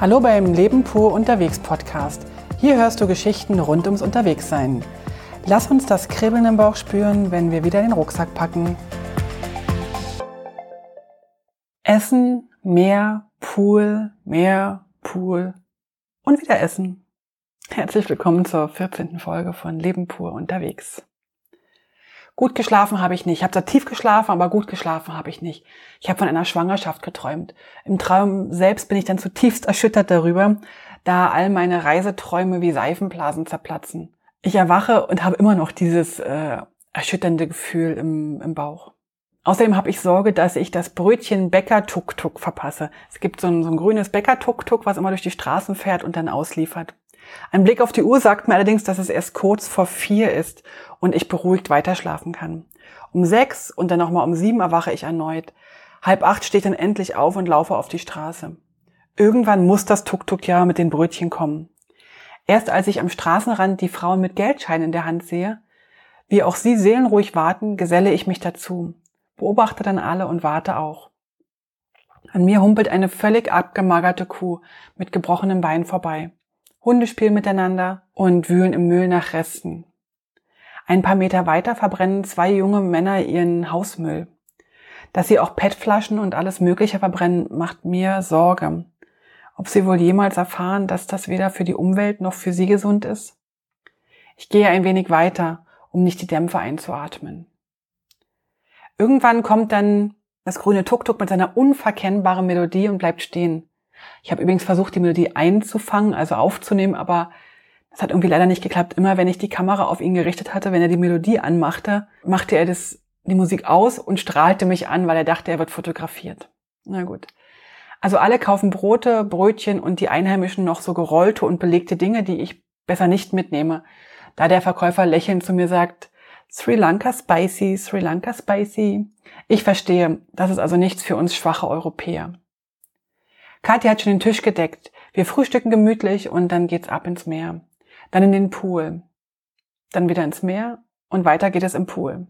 Hallo beim Leben pur unterwegs Podcast. Hier hörst du Geschichten rund ums Unterwegssein. Lass uns das Kribbeln im Bauch spüren, wenn wir wieder den Rucksack packen. Essen, Meer, Pool, Meer, Pool und wieder Essen. Herzlich willkommen zur 14. Folge von Leben pur unterwegs. Gut geschlafen habe ich nicht. Ich habe zwar tief geschlafen, aber gut geschlafen habe ich nicht. Ich habe von einer Schwangerschaft geträumt. Im Traum selbst bin ich dann zutiefst erschüttert darüber, da all meine Reiseträume wie Seifenblasen zerplatzen. Ich erwache und habe immer noch dieses äh, erschütternde Gefühl im, im Bauch. Außerdem habe ich Sorge, dass ich das Brötchen Bäcker-Tuk-Tuk verpasse. Es gibt so ein, so ein grünes Bäcker-Tuk-Tuk, was immer durch die Straßen fährt und dann ausliefert. Ein Blick auf die Uhr sagt mir allerdings, dass es erst kurz vor vier ist und ich beruhigt weiterschlafen kann. Um sechs und dann nochmal um sieben erwache ich erneut. Halb acht stehe ich dann endlich auf und laufe auf die Straße. Irgendwann muss das Tuk-Tuk ja mit den Brötchen kommen. Erst als ich am Straßenrand die Frauen mit Geldscheinen in der Hand sehe, wie auch sie seelenruhig warten, geselle ich mich dazu, beobachte dann alle und warte auch. An mir humpelt eine völlig abgemagerte Kuh mit gebrochenem Bein vorbei. Hunde spielen miteinander und wühlen im Müll nach Resten. Ein paar Meter weiter verbrennen zwei junge Männer ihren Hausmüll. Dass sie auch PET-Flaschen und alles Mögliche verbrennen, macht mir Sorge. Ob sie wohl jemals erfahren, dass das weder für die Umwelt noch für sie gesund ist? Ich gehe ein wenig weiter, um nicht die Dämpfe einzuatmen. Irgendwann kommt dann das grüne Tuk-Tuk mit seiner unverkennbaren Melodie und bleibt stehen. Ich habe übrigens versucht, die Melodie einzufangen, also aufzunehmen, aber das hat irgendwie leider nicht geklappt. Immer wenn ich die Kamera auf ihn gerichtet hatte, wenn er die Melodie anmachte, machte er das, die Musik aus und strahlte mich an, weil er dachte, er wird fotografiert. Na gut. Also alle kaufen Brote, Brötchen und die Einheimischen noch so gerollte und belegte Dinge, die ich besser nicht mitnehme. Da der Verkäufer lächelnd zu mir sagt, Sri Lanka Spicy, Sri Lanka Spicy. Ich verstehe, das ist also nichts für uns schwache Europäer. Katja hat schon den Tisch gedeckt. Wir frühstücken gemütlich und dann geht's ab ins Meer dann in den Pool, dann wieder ins Meer und weiter geht es im Pool.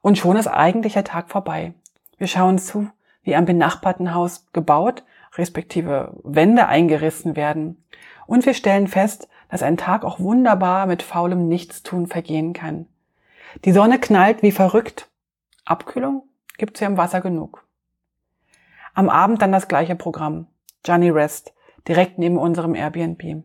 Und schon ist eigentlich der Tag vorbei. Wir schauen zu, wie am benachbarten Haus gebaut, respektive Wände eingerissen werden. Und wir stellen fest, dass ein Tag auch wunderbar mit faulem Nichtstun vergehen kann. Die Sonne knallt wie verrückt. Abkühlung gibt's ja im Wasser genug. Am Abend dann das gleiche Programm. Johnny Rest, direkt neben unserem Airbnb.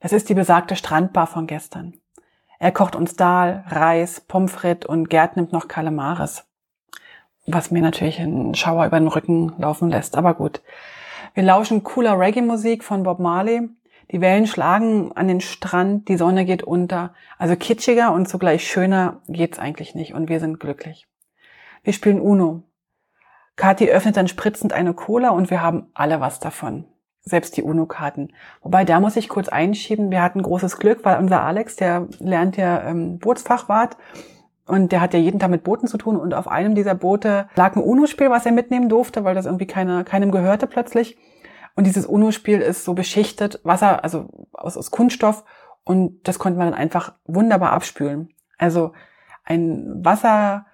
Das ist die besagte Strandbar von gestern. Er kocht uns Dahl, Reis, Pommes frites und Gerd nimmt noch Kalamares. Was mir natürlich einen Schauer über den Rücken laufen lässt, aber gut. Wir lauschen cooler Reggae-Musik von Bob Marley. Die Wellen schlagen an den Strand, die Sonne geht unter. Also kitschiger und zugleich schöner geht's eigentlich nicht und wir sind glücklich. Wir spielen Uno. Kathi öffnet dann spritzend eine Cola und wir haben alle was davon selbst die UNO-Karten. Wobei, da muss ich kurz einschieben, wir hatten großes Glück, weil unser Alex, der lernt ja ähm, Bootsfachwart und der hat ja jeden Tag mit Booten zu tun und auf einem dieser Boote lag ein UNO-Spiel, was er mitnehmen durfte, weil das irgendwie keiner, keinem gehörte plötzlich. Und dieses UNO-Spiel ist so beschichtet, Wasser, also aus, aus Kunststoff und das konnte man dann einfach wunderbar abspülen. Also ein Wasser,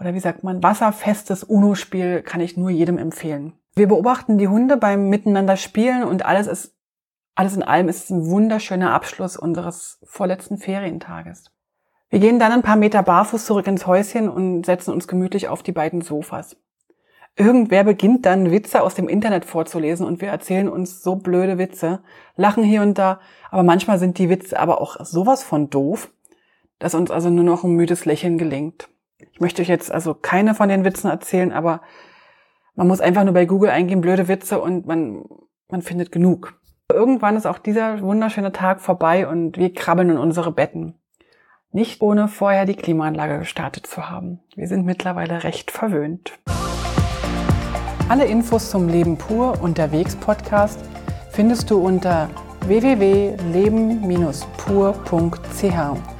oder wie sagt man, wasserfestes UNO-Spiel kann ich nur jedem empfehlen. Wir beobachten die Hunde beim Miteinander spielen und alles ist, alles in allem ist es ein wunderschöner Abschluss unseres vorletzten Ferientages. Wir gehen dann ein paar Meter barfuß zurück ins Häuschen und setzen uns gemütlich auf die beiden Sofas. Irgendwer beginnt dann Witze aus dem Internet vorzulesen und wir erzählen uns so blöde Witze, lachen hier und da, aber manchmal sind die Witze aber auch sowas von doof, dass uns also nur noch ein müdes Lächeln gelingt. Ich möchte euch jetzt also keine von den Witzen erzählen, aber man muss einfach nur bei Google eingehen, blöde Witze und man, man findet genug. Irgendwann ist auch dieser wunderschöne Tag vorbei und wir krabbeln in unsere Betten. Nicht ohne vorher die Klimaanlage gestartet zu haben. Wir sind mittlerweile recht verwöhnt. Alle Infos zum Leben pur unterwegs Podcast findest du unter www.leben-pur.ch.